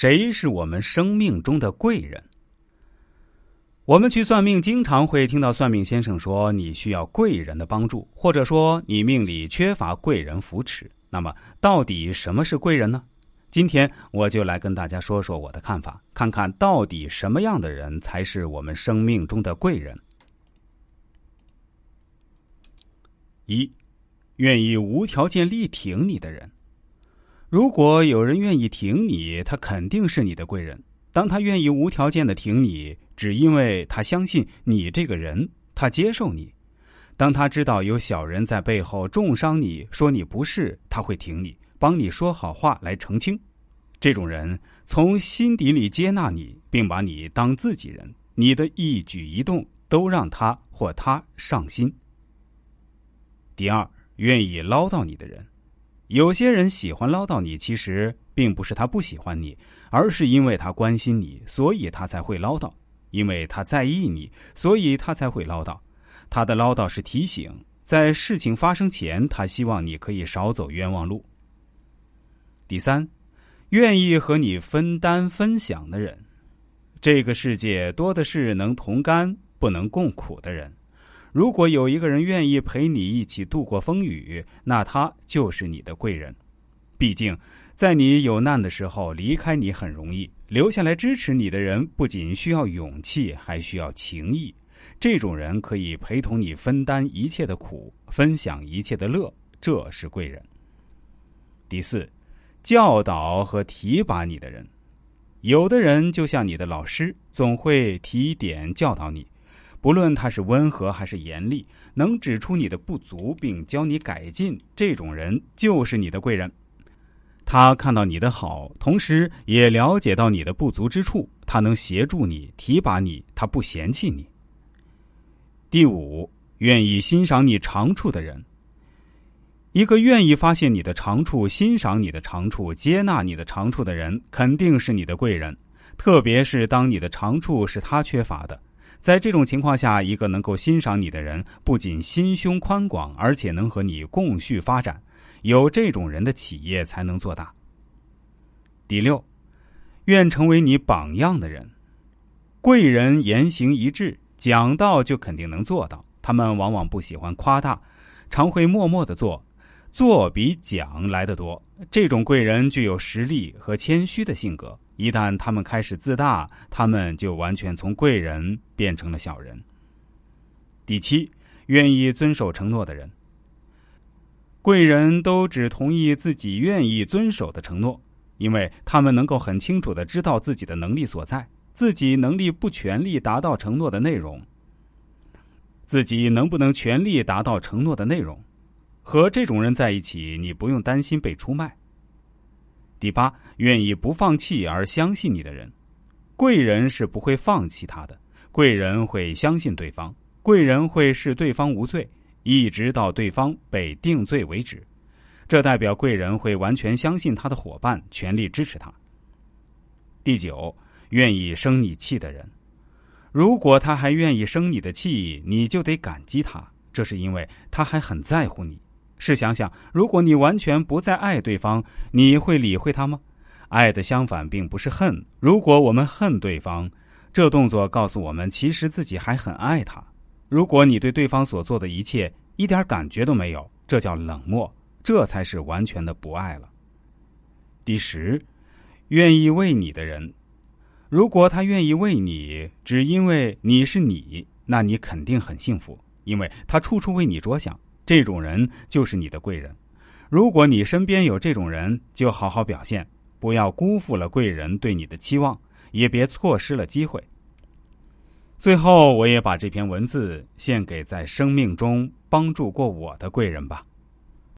谁是我们生命中的贵人？我们去算命，经常会听到算命先生说你需要贵人的帮助，或者说你命里缺乏贵人扶持。那么，到底什么是贵人呢？今天我就来跟大家说说我的看法，看看到底什么样的人才是我们生命中的贵人。一，愿意无条件力挺你的人。如果有人愿意挺你，他肯定是你的贵人。当他愿意无条件的挺你，只因为他相信你这个人，他接受你。当他知道有小人在背后重伤你，说你不是，他会挺你，帮你说好话来澄清。这种人从心底里接纳你，并把你当自己人，你的一举一动都让他或他上心。第二，愿意唠叨你的人。有些人喜欢唠叨你，其实并不是他不喜欢你，而是因为他关心你，所以他才会唠叨；因为他在意你，所以他才会唠叨。他的唠叨是提醒，在事情发生前，他希望你可以少走冤枉路。第三，愿意和你分担分享的人。这个世界多的是能同甘不能共苦的人。如果有一个人愿意陪你一起度过风雨，那他就是你的贵人。毕竟，在你有难的时候，离开你很容易，留下来支持你的人不仅需要勇气，还需要情谊。这种人可以陪同你分担一切的苦，分享一切的乐，这是贵人。第四，教导和提拔你的人，有的人就像你的老师，总会提点教导你。不论他是温和还是严厉，能指出你的不足并教你改进，这种人就是你的贵人。他看到你的好，同时也了解到你的不足之处，他能协助你、提拔你，他不嫌弃你。第五，愿意欣赏你长处的人。一个愿意发现你的长处、欣赏你的长处、接纳你的长处的人，肯定是你的贵人。特别是当你的长处是他缺乏的。在这种情况下，一个能够欣赏你的人，不仅心胸宽广，而且能和你共续发展。有这种人的企业才能做大。第六，愿成为你榜样的人。贵人言行一致，讲到就肯定能做到。他们往往不喜欢夸大，常会默默的做，做比讲来的多。这种贵人具有实力和谦虚的性格。一旦他们开始自大，他们就完全从贵人变成了小人。第七，愿意遵守承诺的人。贵人都只同意自己愿意遵守的承诺，因为他们能够很清楚的知道自己的能力所在，自己能力不全力达到承诺的内容，自己能不能全力达到承诺的内容。和这种人在一起，你不用担心被出卖。第八，愿意不放弃而相信你的人，贵人是不会放弃他的。贵人会相信对方，贵人会视对方无罪，一直到对方被定罪为止。这代表贵人会完全相信他的伙伴，全力支持他。第九，愿意生你气的人，如果他还愿意生你的气，你就得感激他，这是因为他还很在乎你。试想想，如果你完全不再爱对方，你会理会他吗？爱的相反并不是恨。如果我们恨对方，这动作告诉我们，其实自己还很爱他。如果你对对方所做的一切一点感觉都没有，这叫冷漠，这才是完全的不爱了。第十，愿意为你的人，如果他愿意为你，只因为你是你，那你肯定很幸福，因为他处处为你着想。这种人就是你的贵人。如果你身边有这种人，就好好表现，不要辜负了贵人对你的期望，也别错失了机会。最后，我也把这篇文字献给在生命中帮助过我的贵人吧。